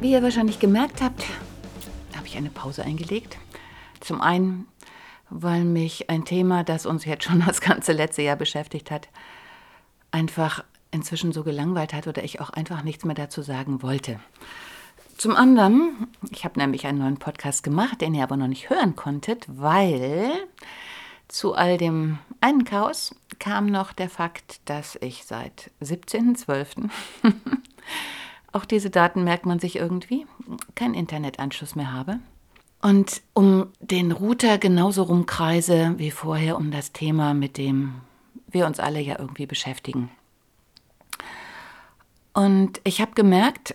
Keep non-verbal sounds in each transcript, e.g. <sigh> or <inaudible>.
Wie ihr wahrscheinlich gemerkt habt, habe ich eine Pause eingelegt. Zum einen, weil mich ein Thema, das uns jetzt schon <laughs> das ganze letzte Jahr beschäftigt hat, einfach inzwischen so gelangweilt hat oder ich auch einfach nichts mehr dazu sagen wollte. Zum anderen, ich habe nämlich einen neuen Podcast gemacht, den ihr aber noch nicht hören konntet, weil zu all dem einen Chaos kam noch der Fakt, dass ich seit 17.12. <laughs> Auch diese Daten merkt man sich irgendwie. Keinen Internetanschluss mehr habe. Und um den Router genauso rumkreise wie vorher um das Thema, mit dem wir uns alle ja irgendwie beschäftigen. Und ich habe gemerkt,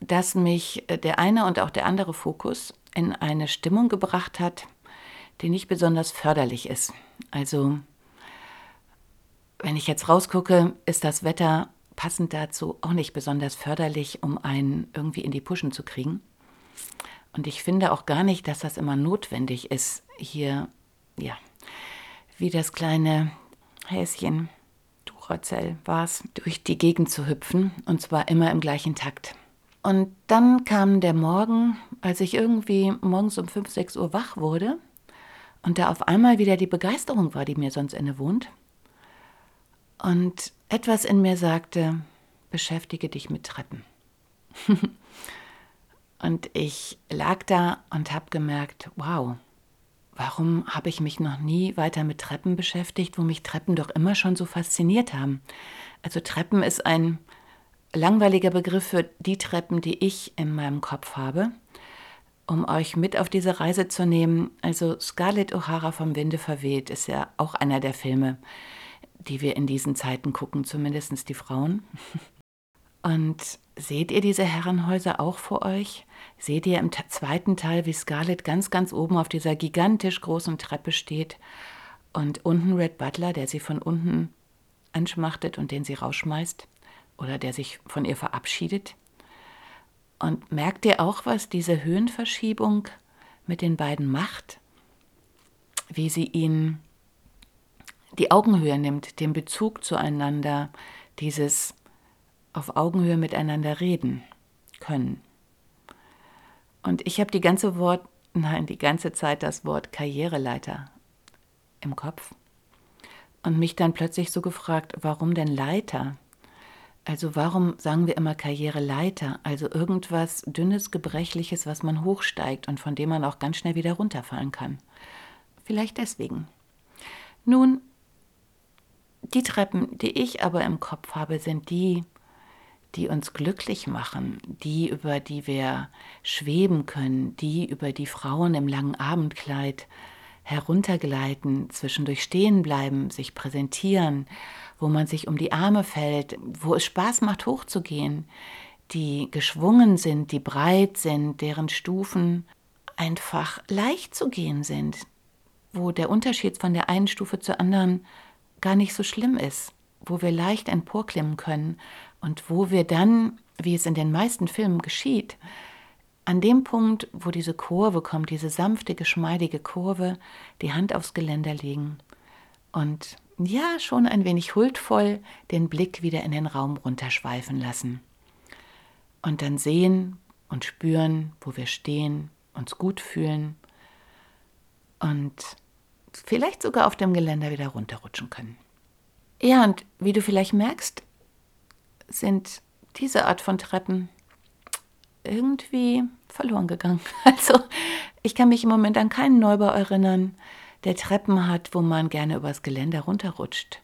dass mich der eine und auch der andere Fokus in eine Stimmung gebracht hat, die nicht besonders förderlich ist. Also, wenn ich jetzt rausgucke, ist das Wetter passend dazu auch nicht besonders förderlich, um einen irgendwie in die Puschen zu kriegen. Und ich finde auch gar nicht, dass das immer notwendig ist, hier, ja, wie das kleine Häschen Duracell war es, durch die Gegend zu hüpfen und zwar immer im gleichen Takt. Und dann kam der Morgen, als ich irgendwie morgens um 5, 6 Uhr wach wurde und da auf einmal wieder die Begeisterung war, die mir sonst innewohnt. Und etwas in mir sagte, beschäftige dich mit Treppen. <laughs> und ich lag da und habe gemerkt, wow, warum habe ich mich noch nie weiter mit Treppen beschäftigt, wo mich Treppen doch immer schon so fasziniert haben. Also Treppen ist ein langweiliger Begriff für die Treppen, die ich in meinem Kopf habe. Um euch mit auf diese Reise zu nehmen, also Scarlett O'Hara vom Winde verweht ist ja auch einer der Filme, die wir in diesen Zeiten gucken, zumindest die Frauen. Und seht ihr diese Herrenhäuser auch vor euch? Seht ihr im zweiten Teil, wie Scarlett ganz, ganz oben auf dieser gigantisch großen Treppe steht und unten Red Butler, der sie von unten anschmachtet und den sie rausschmeißt oder der sich von ihr verabschiedet? Und merkt ihr auch, was diese Höhenverschiebung mit den beiden macht? Wie sie ihn die Augenhöhe nimmt, den Bezug zueinander, dieses auf Augenhöhe miteinander reden können. Und ich habe die ganze Wort, nein, die ganze Zeit das Wort Karriereleiter im Kopf und mich dann plötzlich so gefragt, warum denn Leiter? Also warum sagen wir immer Karriereleiter? Also irgendwas dünnes, gebrechliches, was man hochsteigt und von dem man auch ganz schnell wieder runterfallen kann. Vielleicht deswegen. Nun, die Treppen, die ich aber im Kopf habe, sind die, die uns glücklich machen, die, über die wir schweben können, die, über die Frauen im langen Abendkleid heruntergleiten, zwischendurch stehen bleiben, sich präsentieren, wo man sich um die Arme fällt, wo es Spaß macht, hochzugehen, die geschwungen sind, die breit sind, deren Stufen einfach leicht zu gehen sind, wo der Unterschied von der einen Stufe zur anderen gar nicht so schlimm ist, wo wir leicht emporklimmen können und wo wir dann, wie es in den meisten Filmen geschieht, an dem Punkt, wo diese Kurve kommt, diese sanfte, geschmeidige Kurve, die Hand aufs Geländer legen und ja, schon ein wenig huldvoll den Blick wieder in den Raum runterschweifen lassen. Und dann sehen und spüren, wo wir stehen, uns gut fühlen und vielleicht sogar auf dem Geländer wieder runterrutschen können. Ja, und wie du vielleicht merkst, sind diese Art von Treppen irgendwie verloren gegangen. <laughs> Also ich kann mich im Moment an keinen Neubau erinnern, der Treppen hat, wo man gerne übers Geländer runterrutscht,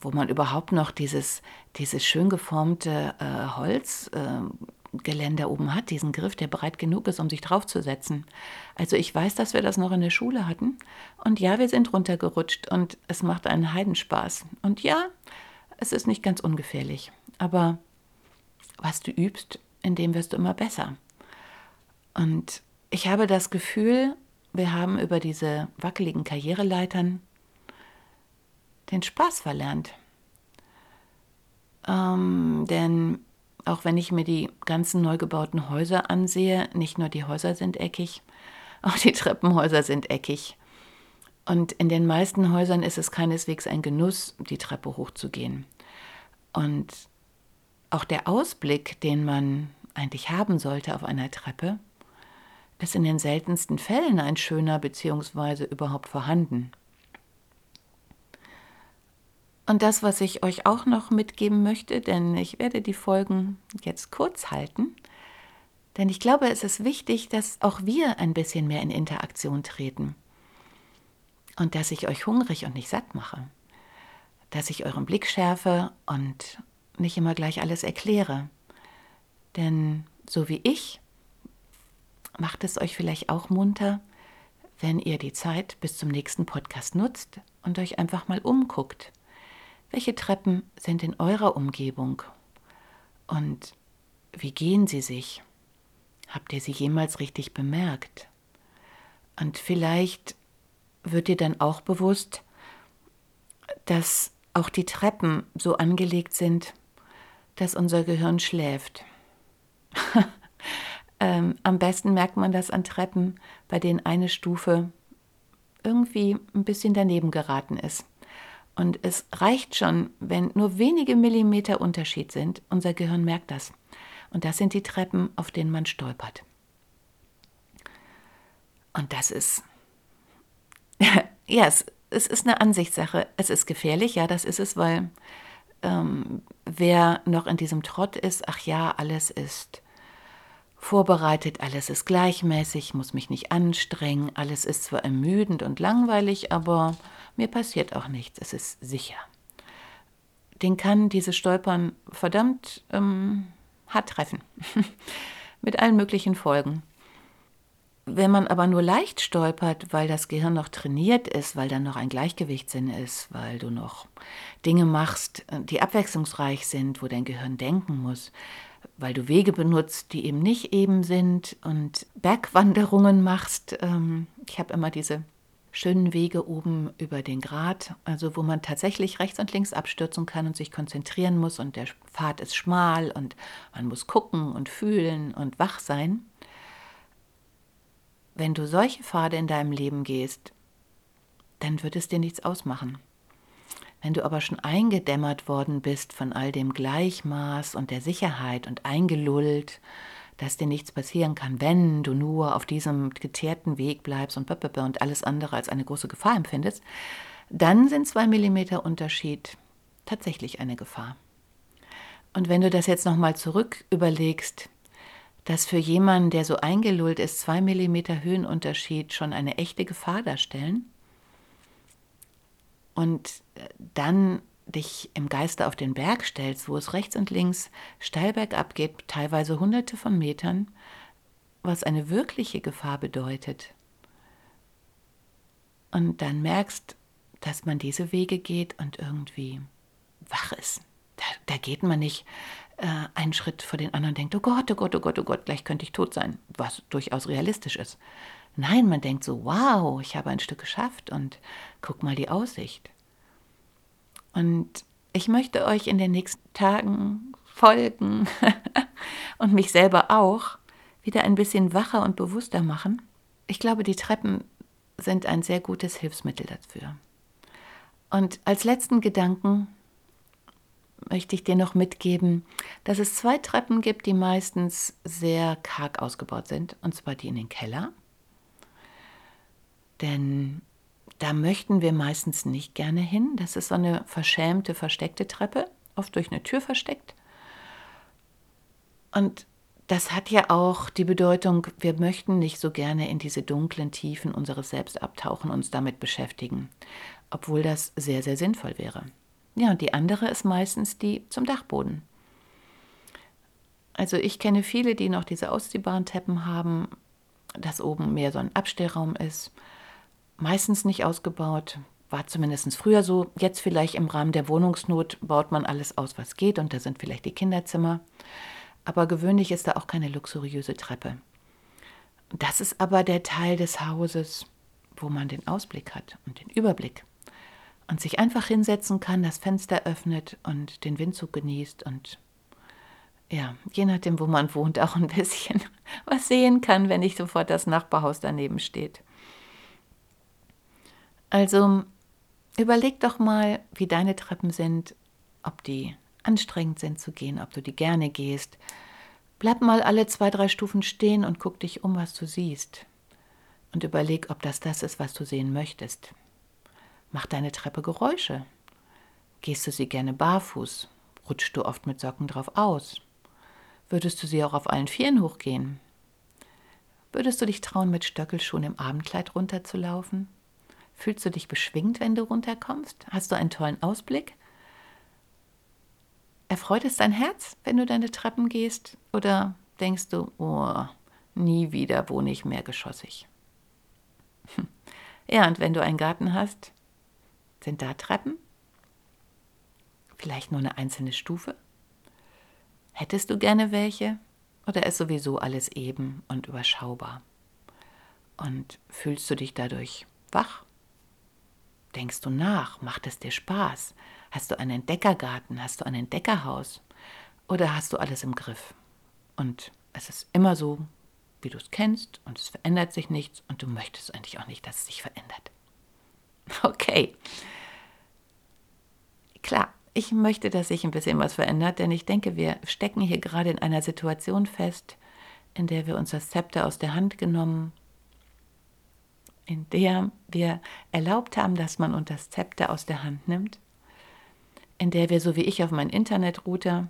wo man überhaupt noch dieses, dieses schön geformte äh, Holzgeländer äh, oben hat, diesen Griff, der breit genug ist, um sich draufzusetzen. Also ich weiß, dass wir das noch in der Schule hatten. Und ja, wir sind runtergerutscht und es macht einen Heidenspaß. Und ja, es ist nicht ganz ungefährlich. Aber was du übst, in dem wirst du immer besser. Und ich habe das Gefühl, wir haben über diese wackeligen Karriereleitern den Spaß verlernt. Ähm, denn auch wenn ich mir die ganzen neu gebauten Häuser ansehe, nicht nur die Häuser sind eckig, <laughs> auch die Treppenhäuser sind eckig. Und in den meisten Häusern ist es keineswegs ein Genuss, die Treppe hochzugehen. Und auch der Ausblick, den man eigentlich haben sollte auf einer Treppe, ist in den seltensten Fällen ein schöner bzw. überhaupt vorhanden. Und das, was ich euch auch noch mitgeben möchte, denn ich werde die Folgen jetzt kurz halten, denn ich glaube, es ist wichtig, dass auch wir ein bisschen mehr in Interaktion treten und dass ich euch hungrig und nicht satt mache, dass ich euren Blick schärfe und nicht immer gleich alles erkläre. Denn so wie ich macht es euch vielleicht auch munter, wenn ihr die Zeit bis zum nächsten Podcast nutzt und euch einfach mal umguckt. Welche Treppen sind in eurer Umgebung? Und wie gehen sie sich? Habt ihr sie jemals richtig bemerkt? Und vielleicht wird dir dann auch bewusst, dass auch die Treppen so angelegt sind, dass unser Gehirn schläft. <laughs> Ähm, am besten merkt man das an Treppen, bei denen eine Stufe irgendwie ein bisschen daneben geraten ist. Und es reicht schon, wenn nur wenige Millimeter Unterschied sind. Unser Gehirn merkt das. Und das sind die Treppen, auf denen man stolpert. Und das ist, <laughs> ja, es, es, ist eine Ansichtssache. Es ist gefährlich, ja, das ist es, weil ähm, wer noch in diesem Trott ist, ach ja, alles ist vorbereitet, alles ist gleichmäßig, muss mich nicht anstrengen, alles ist zwar ermüdend und langweilig, aber mir passiert auch nichts, es ist sicher. Den kann dieses Stolpern verdammt ähm, hart treffen, <laughs> mit allen möglichen Folgen. Wenn man aber nur leicht stolpert, weil das Gehirn noch trainiert ist, weil dann noch ein Gleichgewichtssinn ist, weil du noch Dinge machst, die abwechslungsreich sind, wo dein Gehirn denken muss, weil du Wege benutzt, die eben nicht eben sind und Bergwanderungen machst. Ähm, ich habe immer diese schönen Wege oben über den Grat, also wo man tatsächlich rechts und links abstürzen kann und sich konzentrieren muss und der Pfad ist schmal und man muss gucken und fühlen und wach sein. Wenn du solche Pfade in deinem Leben gehst, dann wird es dir nichts ausmachen. Wenn du aber schon eingedämmert worden bist von all dem Gleichmaß und der Sicherheit und eingelullt, dass dir nichts passieren kann, wenn du nur auf diesem geteerten Weg bleibst und und alles andere als eine große Gefahr empfindest, dann sind zwei Millimeter Unterschied tatsächlich eine Gefahr. Und wenn du das jetzt nochmal zurück überlegst, dass für jemanden, der so eingelullt ist, zwei Millimeter Höhenunterschied schon eine echte Gefahr darstellen, und äh, dann dich im Geiste auf den Berg stellst, wo es rechts und links steil bergab geht, teilweise hunderte von Metern, was eine wirkliche Gefahr bedeutet. Und dann merkst, dass man diese Wege geht und irgendwie wach ist. Da, da geht man nicht äh, einen Schritt vor den anderen und denkt, oh Gott, oh Gott, oh Gott, oh Gott, gleich könnte ich tot sein, was durchaus realistisch ist. Nein, man denkt so, wow, ich habe ein Stück geschafft und guck mal die Aussicht. Und ich möchte euch in den nächsten Tagen folgen <laughs> und mich selber auch wieder ein bisschen wacher und bewusster machen. Ich glaube, die Treppen sind ein sehr gutes Hilfsmittel dafür. Und als letzten Gedanken möchte ich dir noch mitgeben, dass es zwei Treppen gibt, die meistens sehr karg ausgebaut sind, und zwar die in den Keller denn da möchten wir meistens nicht gerne hin. Das ist so eine verschämte, versteckte Treppe, oft durch eine Tür versteckt. Und das hat ja auch die Bedeutung, wir möchten nicht so gerne in diese dunklen Tiefen unseres Selbst abtauchen, uns damit beschäftigen, obwohl das sehr, sehr sinnvoll wäre. Ja, und die andere ist meistens die zum Dachboden. Also ich kenne viele, die noch diese ausziehbaren Teppen haben, dass oben mehr so ein Abstellraum ist. Meistens nicht ausgebaut, war zumindest früher so. Jetzt vielleicht im Rahmen der Wohnungsnot baut man alles aus, was geht und da sind vielleicht die Kinderzimmer. Aber gewöhnlich ist da auch keine luxuriöse Treppe. Das ist aber der Teil des Hauses, wo man den Ausblick hat und den Überblick und sich einfach hinsetzen kann, das Fenster öffnet und den Windzug genießt und ja, je nachdem, wo man wohnt, auch ein bisschen <laughs> was sehen kann, wenn nicht sofort das Nachbarhaus daneben steht. Also überleg doch mal, wie deine Treppen sind, ob die anstrengend sind zu gehen, ob du die gerne gehst. Bleib mal alle zwei, drei Stufen stehen und guck dich um, was du siehst. Und überleg, ob das das ist, was du sehen möchtest. Mach deine Treppe Geräusche. Gehst du sie gerne barfuß? Rutschst du oft mit Socken drauf aus? Würdest du sie auch auf allen Vieren hochgehen? Würdest du dich trauen, mit Stöckelschuhen im Abendkleid runterzulaufen? Fühlst du dich beschwingt, wenn du runterkommst? Hast du einen tollen Ausblick? Erfreut es dein Herz, wenn du deine Treppen gehst? Oder denkst du, oh, nie wieder wohne ich mehr geschossig? Ja, und wenn du einen Garten hast, sind da Treppen? Vielleicht nur eine einzelne Stufe? Hättest du gerne welche? Oder ist sowieso alles eben und überschaubar? Und fühlst du dich dadurch wach? Denkst du nach? Macht es dir Spaß? Hast du einen Entdeckergarten? Hast du ein Entdeckerhaus? Oder hast du alles im Griff? Und es ist immer so, wie du es kennst und es verändert sich nichts und du möchtest eigentlich auch nicht, dass es sich verändert. <laughs> Okay. Klar, ich möchte, dass sich ein bisschen was verändert, denn ich denke, wir stecken hier gerade in einer Situation fest, in der wir uns das Zepter aus der Hand genommen, in der wir erlaubt haben, dass man uns das Zepter aus der Hand nimmt, in der wir, so wie ich auf meinen Internetrouter,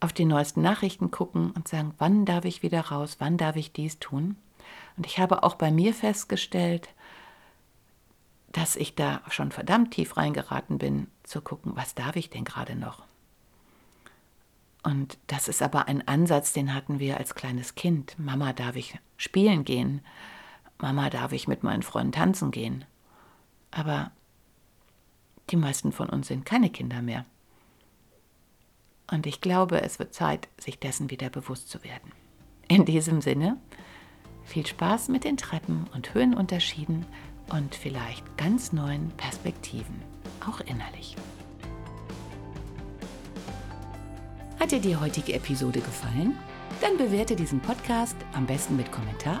auf die neuesten Nachrichten gucken und sagen, wann darf ich wieder raus, wann darf ich dies tun. Und ich habe auch bei mir festgestellt, dass ich da schon verdammt tief reingeraten bin, zu gucken, was darf ich denn gerade noch? Und das ist aber ein Ansatz, den hatten wir als kleines Kind. Mama, darf ich spielen gehen? Mama, darf ich mit meinen Freunden tanzen gehen? Aber die meisten von uns sind keine Kinder mehr. Und ich glaube, es wird Zeit, sich dessen wieder bewusst zu werden. In diesem Sinne, viel Spaß mit den Treppen und Höhenunterschieden und vielleicht ganz neuen Perspektiven, auch innerlich. Hat dir die heutige Episode gefallen? Dann bewerte diesen Podcast am besten mit Kommentar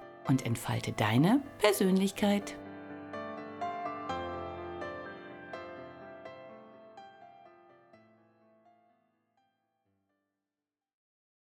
und entfalte deine Persönlichkeit.